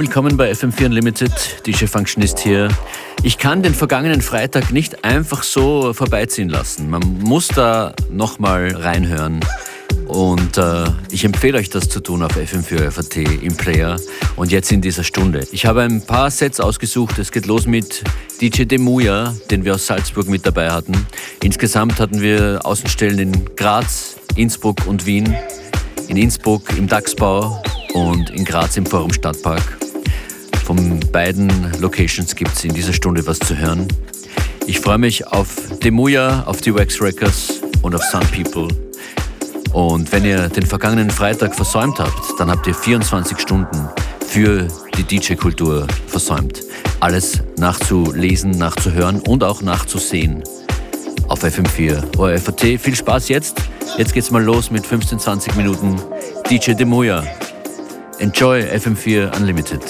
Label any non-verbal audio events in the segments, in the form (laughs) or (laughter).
willkommen bei FM4 Unlimited. DJ Functionist hier. Ich kann den vergangenen Freitag nicht einfach so vorbeiziehen lassen. Man muss da nochmal reinhören. Und äh, ich empfehle euch das zu tun auf FM4 FAT im Player und jetzt in dieser Stunde. Ich habe ein paar Sets ausgesucht. Es geht los mit DJ Demuya, den wir aus Salzburg mit dabei hatten. Insgesamt hatten wir Außenstellen in Graz, Innsbruck und Wien. In Innsbruck im Dachsbau und in Graz im Forum Stadtpark. Von beiden Locations gibt es in dieser Stunde was zu hören. Ich freue mich auf Demuya, auf die Wax Records und auf Sun People. Und wenn ihr den vergangenen Freitag versäumt habt, dann habt ihr 24 Stunden für die DJ-Kultur versäumt. Alles nachzulesen, nachzuhören und auch nachzusehen auf FM4 ORFAT. Viel Spaß jetzt. Jetzt geht's mal los mit 15, 20 Minuten DJ Demuya. Enjoy FM4 Unlimited.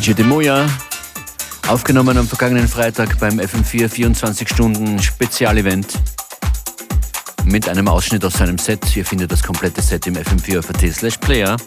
DJ Demoya, aufgenommen am vergangenen Freitag beim FM4 24 Stunden Spezialevent mit einem Ausschnitt aus seinem Set. Ihr findet das komplette Set im FM4 slash Player.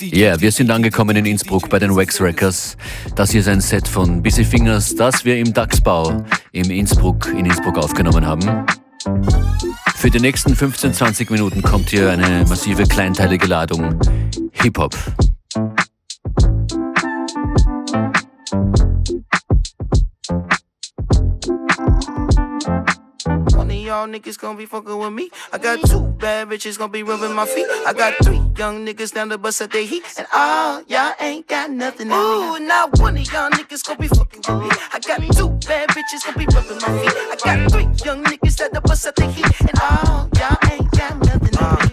Ja, yeah, wir sind angekommen in Innsbruck bei den Wax Records. Das hier ist ein Set von Busy Fingers, das wir im Dachsbau im Innsbruck, in Innsbruck aufgenommen haben. Für die nächsten 15-20 Minuten kommt hier eine massive kleinteilige Ladung Hip-Hop. Y'all niggas gonna be fucking with me. I got two bad bitches gonna be rubbing my feet. I got three young niggas down the bus at their heat. And all y'all ain't got nothing in Ooh, not one of y'all niggas gonna be fucking with me. I got two bad bitches gonna be rubbing my feet. I got three young niggas down the bus at their heat. And all y'all ain't got nothing.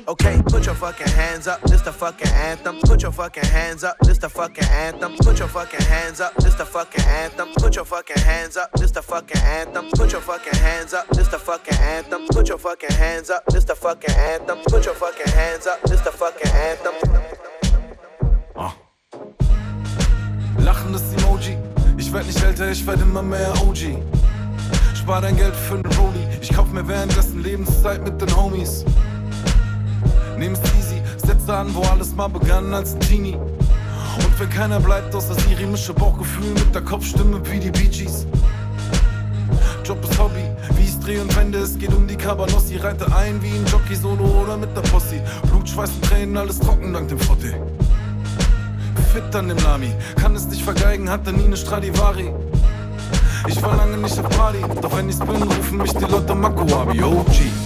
Okay, put your fucking hands up. This the fucking anthem. Put your fucking hands up. This the fucking anthem. Put your fucking hands up. This the fucking anthem. Put your fucking hands up. This the fucking anthem. Put your fucking hands up. This the fucking anthem. Put your fucking hands up. This the fucking anthem. Put your fucking hands up. This the fucking anthem. Oh. Lachendes Emoji. Ich werd nicht älter, ich werd immer mehr OG. Spar dein Geld für den Rolli. Ich kauf mir währenddessen Lebenszeit mit den Homies. Nehm's easy, setze an, wo alles mal begann als ein Teenie. Und wenn keiner bleibt, außer Siri, mische Bauchgefühl mit der Kopfstimme wie die Bee Gees. Job ist Hobby, wie ich's dreh und wende, es geht um die Cabanossi. Reite ein wie ein Jockey-Solo oder mit der Posse. Blut, Schweiß und Tränen, alles trocken dank dem Frotte. Fit an dem Lami, kann es nicht vergeigen, hatte nie ne Stradivari. Ich war lange nicht auf Party, doch wenn ich's bin, rufen mich die Leute Makuabi, OG.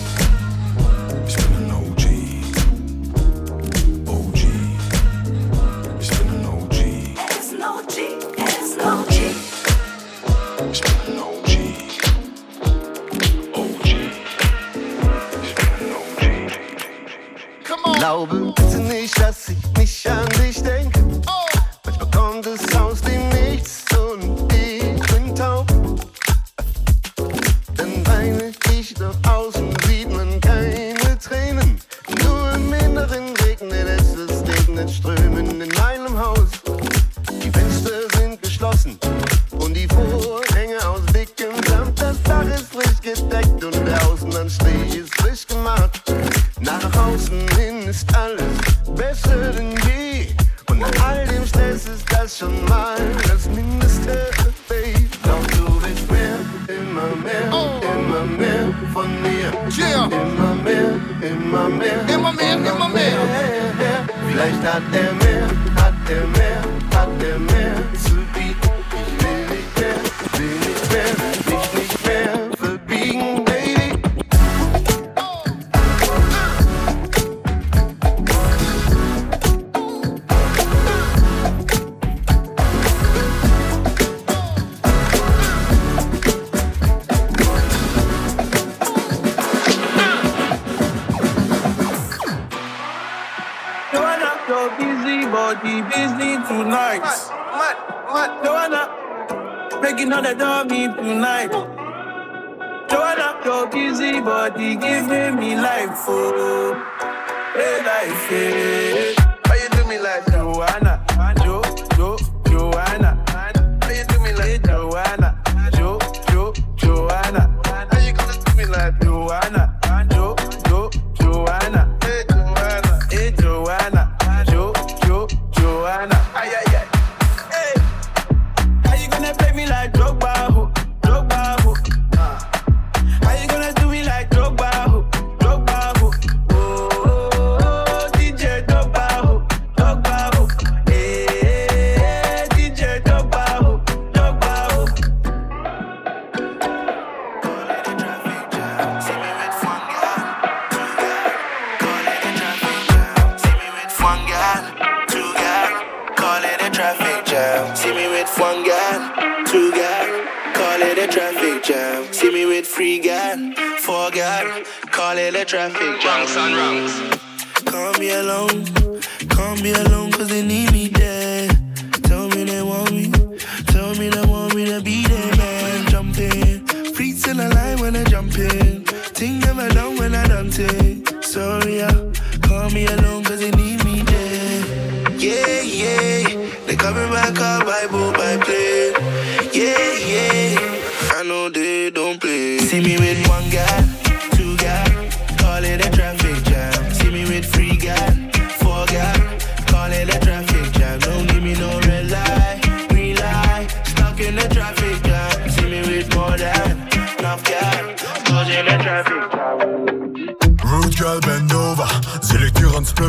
Vielleicht hat with one girl, two girl, call it a traffic jam. See me with three gal, four gal, call it a traffic jam. Call me alone, call me alone, cause they need me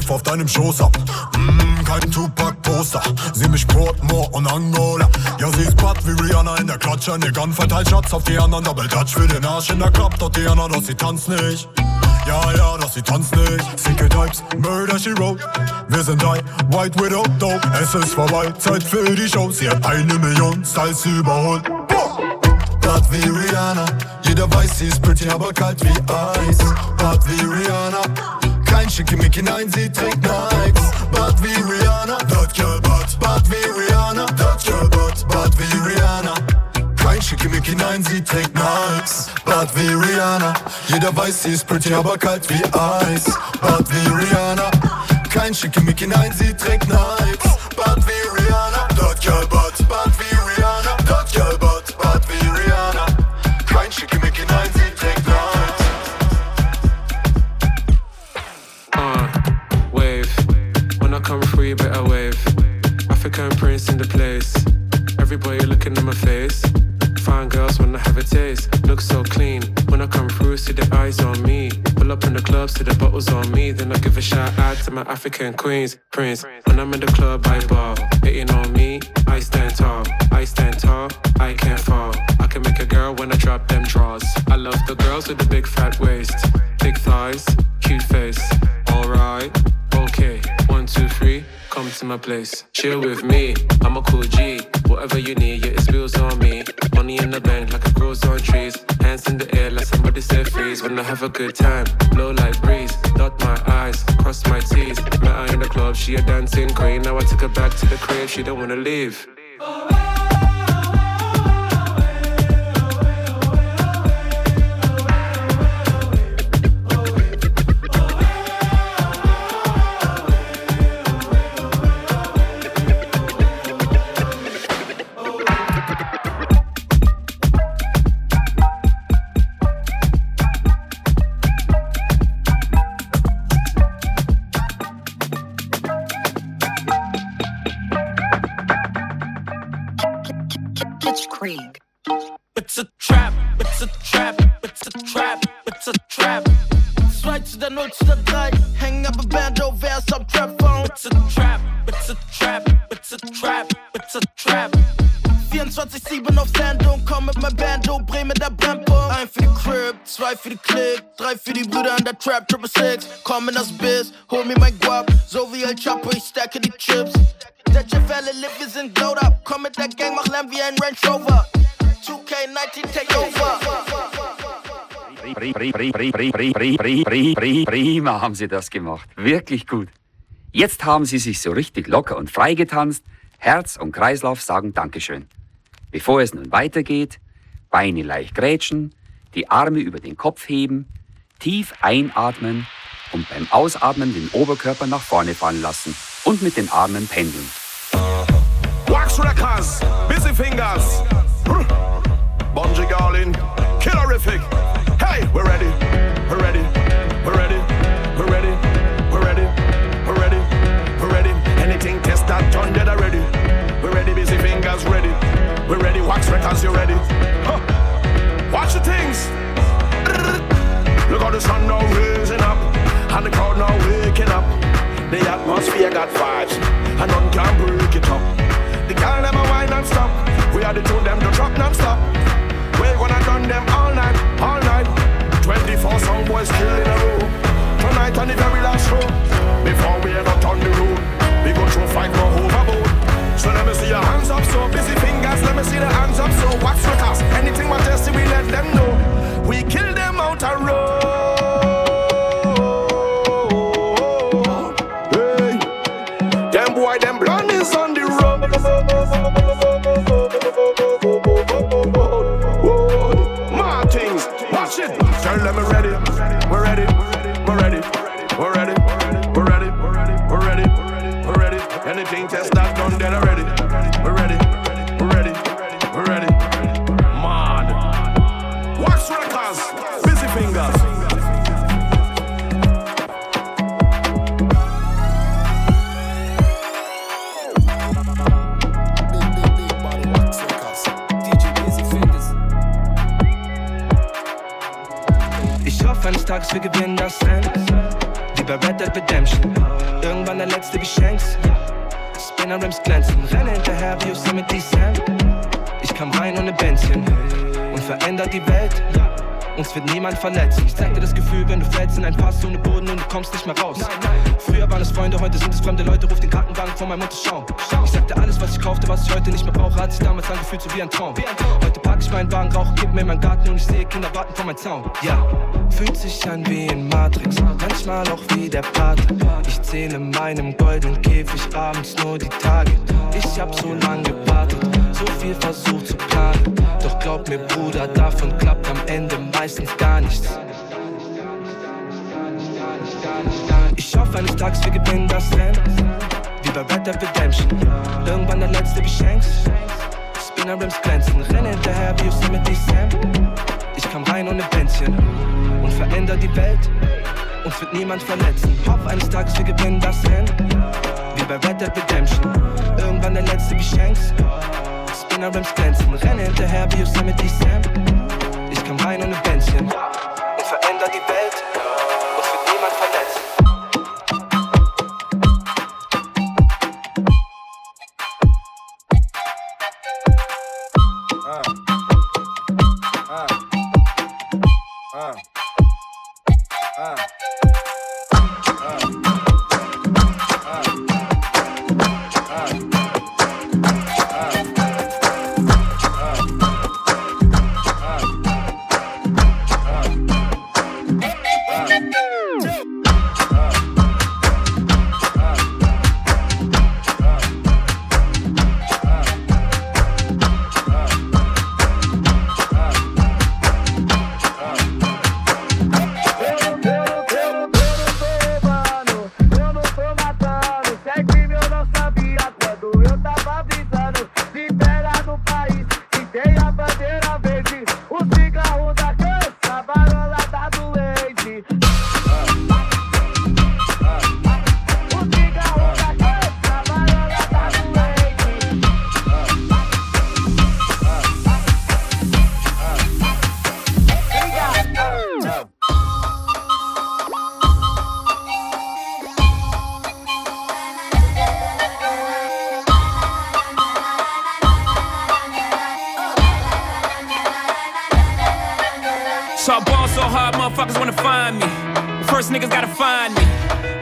Spliff auf deinem Schoß ab. Mmm, kein Tupac-Poster. Sie mich Portmore und Angola. Ja, sie ist bad wie Rihanna in der Klatsche. Eine Gun verteilt Schatz auf die anderen. Double Touch für den Arsch in der Club. Dort die Anna, doch sie tanzt nicht. Ja, ja, doch sie tanzt nicht. Sicke Types, Murder She Wrote. Wir sind ein White Widow, dope. Es ist vorbei, Zeit für die Show. Sie hat eine Million Styles überholt. Bad wie Rihanna. Jeder weiß, sie ist pretty, aber kalt wie Eis. Bad wie Rihanna. Kein Schickimicki, nein, sie trägt Nikes. Bad wie Rihanna. That girl bad. Bad wie Rihanna. That girl bad. Bad wie Rihanna. Kein Schickimicki, nein, sie trägt Nikes. Bad wie Rihanna. Jeder weiß, sie ist pretty, aber kalt wie Eis. Bad wie Rihanna. Kein Schickimicki, nein, sie trägt Nikes. Bad wie Rihanna. That girl bad. Bad I give a shout out to my African queens. Prince. When I'm in the club, I ball. Hating on me, I stand tall. I stand tall, I can't fall. I can make a girl when I drop them draws. I love the girls with the big fat waist, big thighs, cute face. Alright, okay. One, two, three, come to my place. Chill with me, I'm a cool G. Whatever you need, yeah, it's wheels on me. Money in the bank like it grows on trees. Hands in the air like somebody said freeze. When I have a good time, blow like breeze. Eyes, cross my T's. Met her in the club, she a dancing queen. Now I took her back to the crib, she don't wanna leave. Krieg. It's a trap, it's a trap, it's a trap, it's a trap. Zwei zu der 0 zu der 3, hängen ab im Bando, wer ist am Trap-Phone? It's a trap, it's a trap, it's a trap, it's a trap. 24-7 auf Sendung, komm mit mein Bando, Bremen der Brembo. Ein für die Crib, zwei für die Click, drei für die Brüder an der Trap, Triple Six. Komm in das Biss, hol mir mein Guap, so wie El Chapo, ich stacke die Chips. Der Chevelle live, wir sind glowed up, komm mit der Gang, mach Lärm wie ein Range Rover. 2K19 take over. Prima haben Sie das gemacht. Wirklich gut. Jetzt haben Sie sich so richtig locker und frei getanzt. Herz und Kreislauf sagen Dankeschön. Bevor es nun weitergeht, Beine leicht grätschen, die Arme über den Kopf heben, tief einatmen und beim Ausatmen den Oberkörper nach vorne fallen lassen und mit den Armen pendeln. Wax Records, Busy Fingers, Brr. Bungie Garlin, Killerific. Hey, we're ready, we're ready, we're ready, we're ready, we're ready, we're ready, we're ready. Anything test that done dead already. We're ready, Busy Fingers ready. We're ready, Wax Records, you ready? Huh. Watch the things. Look how the sun now raising up, and the crowd now waking up. The atmosphere got vibes, and none can break it up. The girl them a wine and stop. We are the two them to drop non-stop. We're gonna done them all night, all night. 24 song boys still in a row. Tonight on the very last show. Before we ever turn the road, we go through five more overboard. Vor meinem Zaun. Ja, fühlt sich an wie in Matrix, manchmal auch wie der Pate. Ich zähle in meinem goldenen Käfig abends nur die Tage. Ich hab so lange gewartet, so viel versucht zu planen. Doch glaub mir, Bruder, davon klappt am Ende meistens gar nichts. Ich hoffe eines Tages wir gewinnen das Rennen, wie bei Red Dead Redemption. Irgendwann der letzte Shanks. Spinner Rims glänzen, renne hinterher wie Yosemite Sam. Ich kam rein ohne Bändchen und veränder die Welt. Uns wird niemand verletzen. Hoffe eines Tages wir gewinnen das Rennen, wie bei Red Dead Redemption. Irgendwann der letzte Shanks. Spinner Rims glänzen, renne hinterher wie Yosemite Sam. Ich kam rein ohne Bändchen und veränder die Welt. Niggas gotta find me.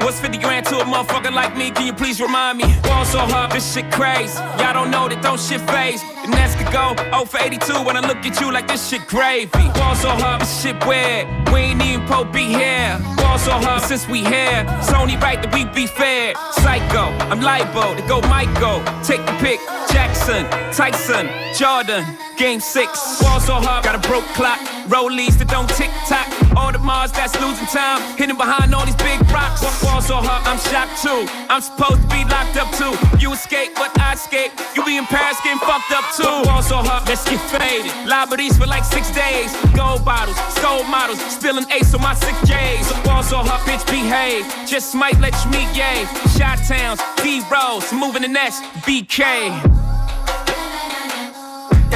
What's 50 grand to a motherfucker like me? Can you please remind me? Ball so hard, this shit crazy. Y'all don't know that don't shit phase. And Nets could go 0 for 82 when I look at you like this shit gravy. Ball so hard, this shit weird. We ain't even po be here. Ball so hard, since we here, it's only right that we be fair. Psycho, I'm libo to go Michael. Take the pick. Jackson, Tyson, Jordan, game six. Ball so hard, got a broke clock. Rollies that don't tick tock. All the Mars that's losing time. Hidden behind all these big rocks. Ball so hard, I'm shocked too. I'm supposed to be locked up too. You escape, but I escape. You be in Paris getting fucked up too. Ball so hard, let's get faded. Liberties for like six days. Gold bottles, gold models. Spilling ace on my six J's. Ball so hard, bitch, behave. Just might let you meet gay. Shot towns, D Rose, moving the next BK.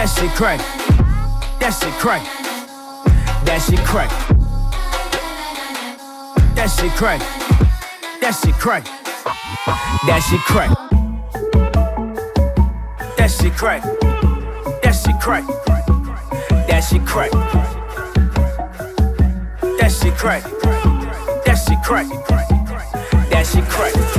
That shit crack. That shit crack. That shit crack. That shit crack. That shit crack. That shit crack. That shit crack. That shit crack. That shit crack. That shit crack. That shit crack. That shit crack.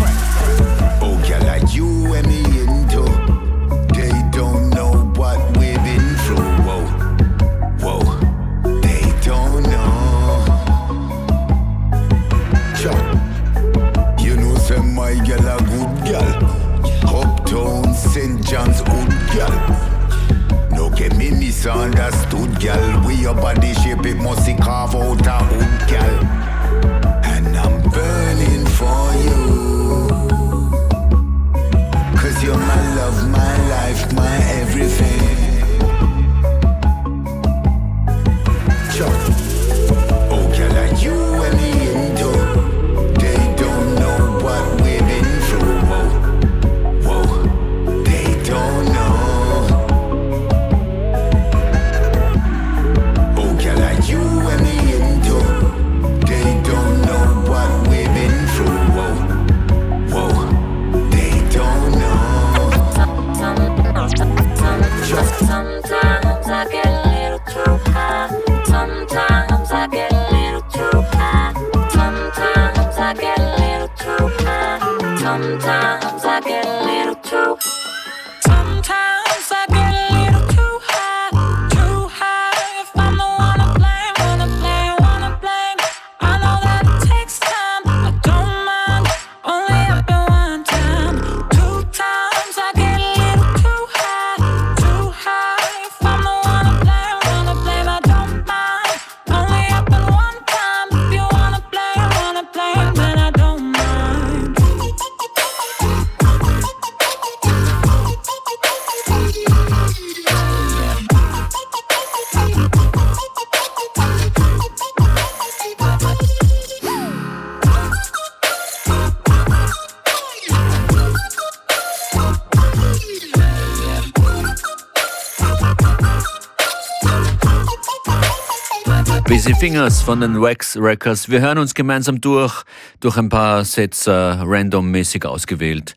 Fingers von den Wax Records. Wir hören uns gemeinsam durch, durch ein paar Sets äh, randommäßig ausgewählt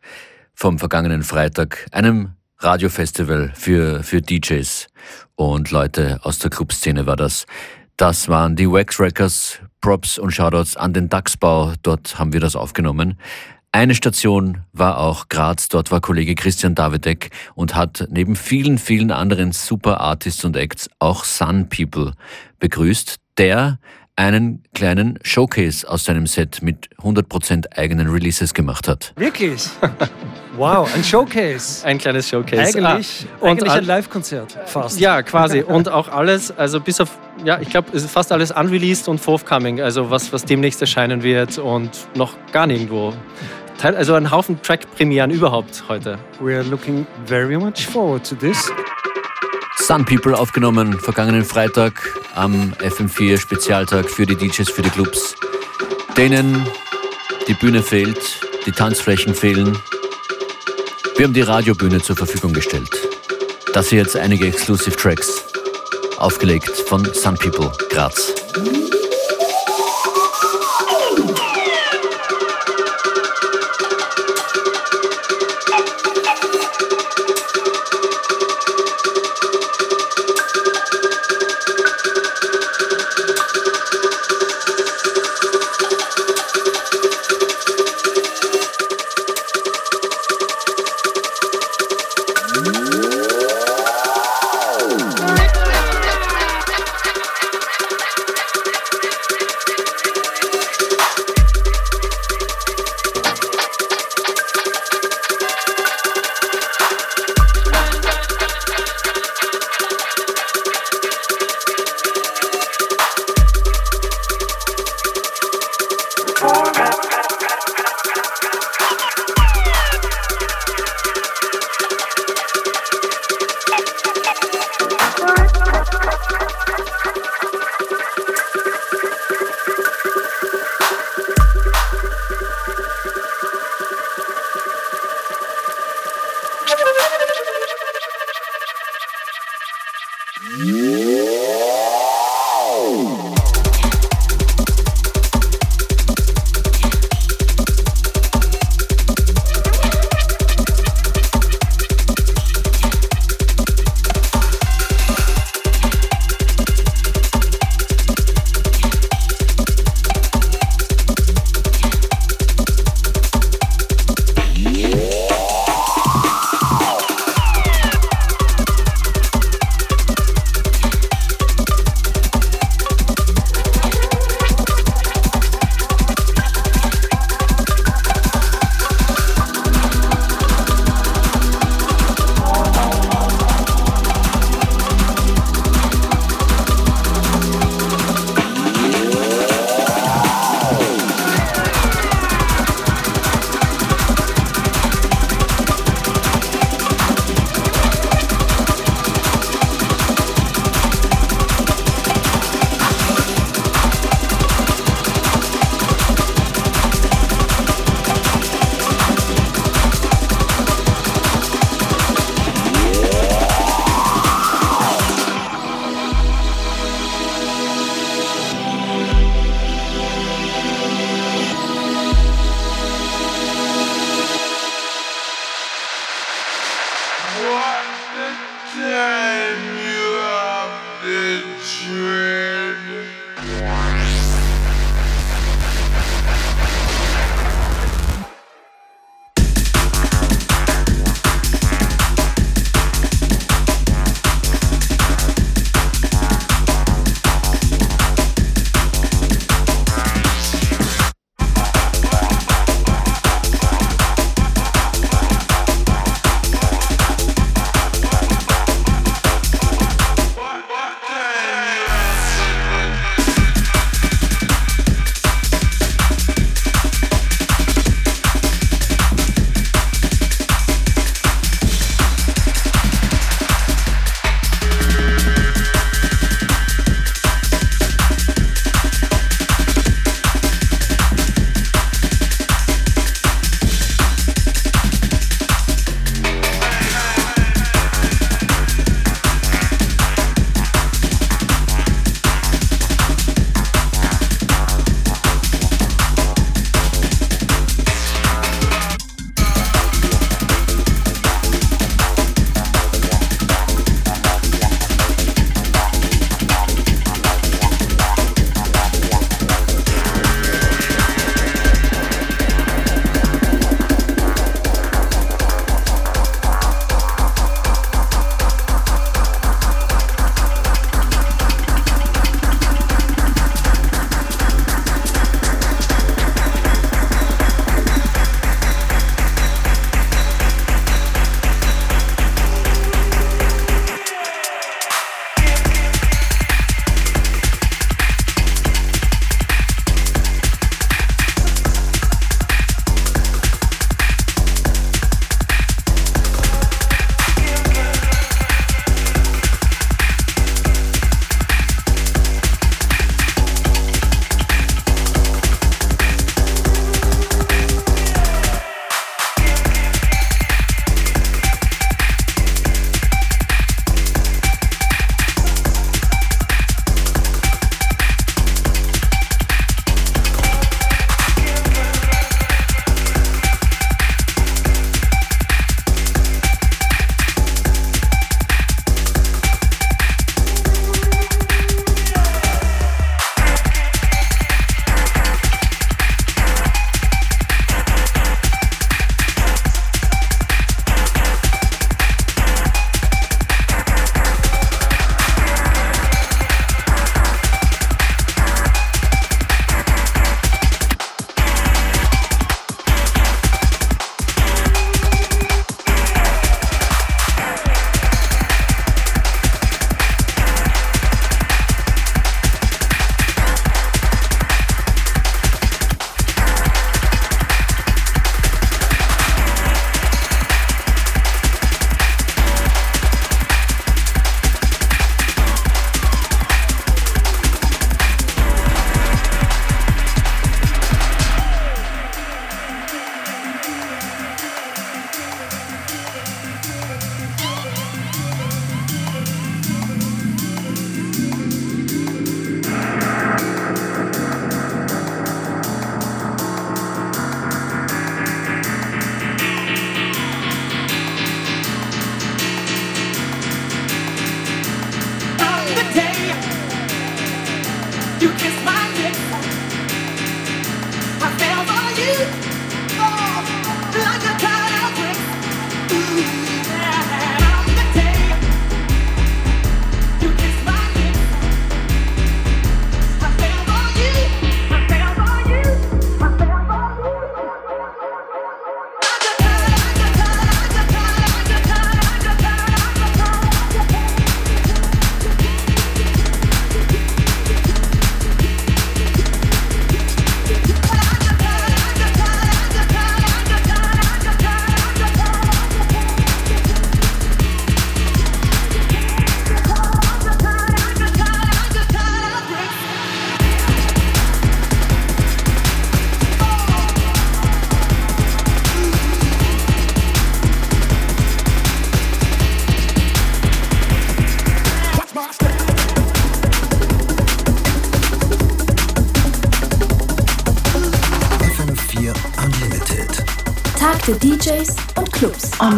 vom vergangenen Freitag, einem Radiofestival für, für DJs und Leute aus der Clubszene war das. Das waren die Wax Records, Props und Shoutouts an den Dachsbau. Dort haben wir das aufgenommen. Eine Station war auch Graz. Dort war Kollege Christian Davidek und hat neben vielen, vielen anderen super Artists und Acts auch Sun People begrüßt, der einen kleinen Showcase aus seinem Set mit 100% eigenen Releases gemacht hat. Wirklich? (laughs) Wow, ein Showcase. Ein kleines Showcase. Eigentlich, Ah, und eigentlich ein Live-Konzert, fast. Ja, quasi. (laughs) Und auch alles, also bis auf, ja, ich glaube, es ist fast alles unreleased und forthcoming, also was, was demnächst erscheinen wird und noch gar nirgendwo. Teil, also ein Haufen Track-Premieren überhaupt heute. We are looking very much forward to this. Sun People aufgenommen, vergangenen Freitag am FM4 Spezialtag für die DJs, für die Clubs, denen die Bühne fehlt, die Tanzflächen fehlen. Wir haben die Radiobühne zur Verfügung gestellt. Das hier jetzt einige Exclusive Tracks, aufgelegt von Sun People Graz.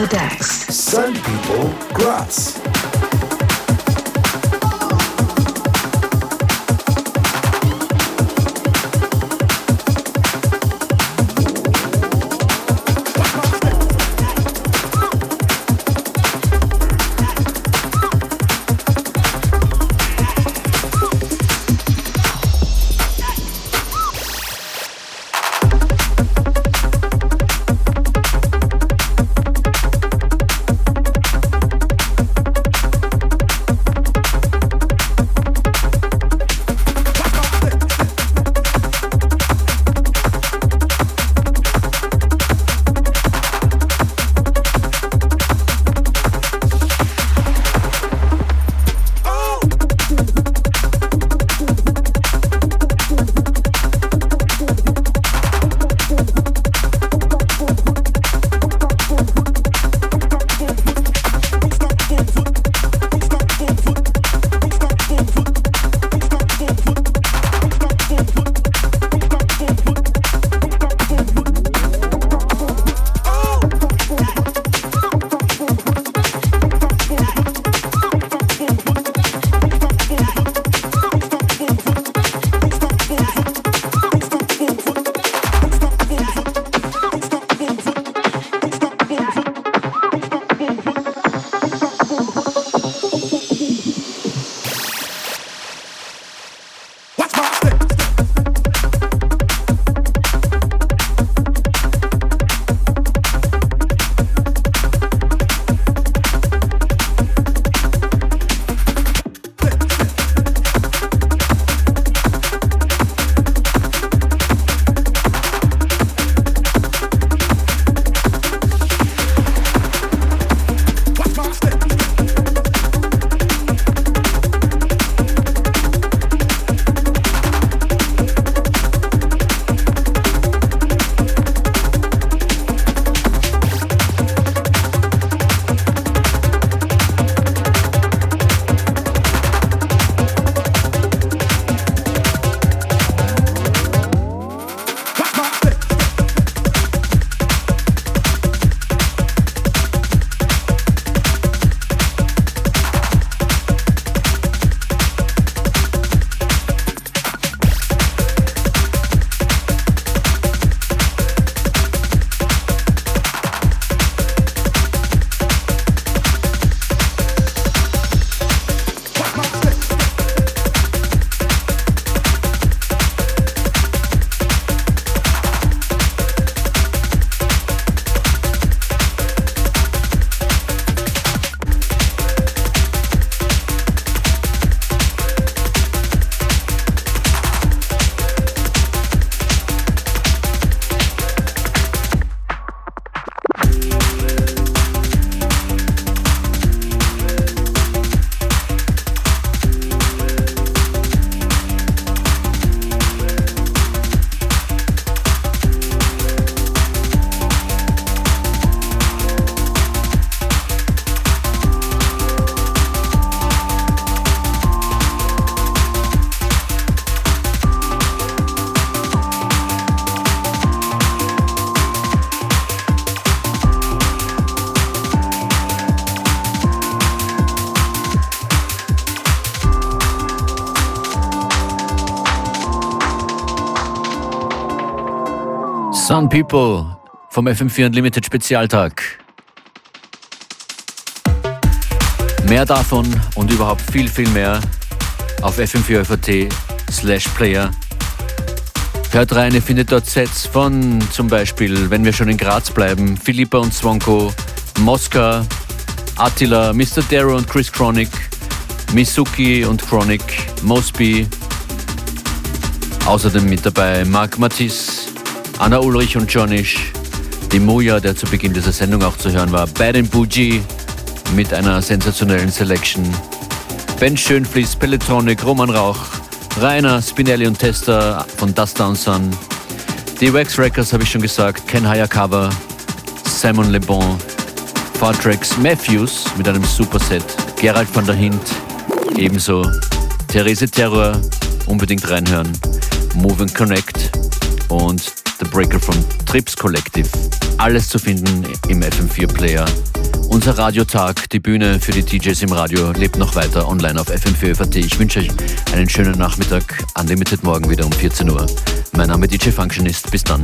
Clubs. On the decks. Sun People vom FM4 Unlimited Spezialtag. Mehr davon und überhaupt viel, viel mehr auf fm4 slash player. Hört rein, ihr findet dort Sets von zum Beispiel, wenn wir schon in Graz bleiben, Philippa und Zwonko, Mosca, Attila, Mr. Darrow und Chris Chronic, Misuki und Chronic, Mosby. Außerdem mit dabei Marc Matisse, Anna Ulrich und Johnish, die Moja, der zu Beginn dieser Sendung auch zu hören war, Bad and Bougie mit einer sensationellen Selection, Ben Schönfließ, Pelletronic, Roman Rauch, Rainer, Spinelli und Tester von Dust Down Sun, die Wax Records habe ich schon gesagt, Ken Hayakawa, Simon Le Bon, Fartrex Matthews mit einem Superset, Gerald van der Hint, ebenso, Therese Terror, unbedingt reinhören, Move and Connect und The Breaker von Trips Collective. Alles zu finden im FM4 Player. Unser Radiotag, die Bühne für die DJs im Radio, lebt noch weiter online auf FM4 Ich wünsche euch einen schönen Nachmittag. Unlimited morgen wieder um 14 Uhr. Mein Name DJ Functionist. Bis dann.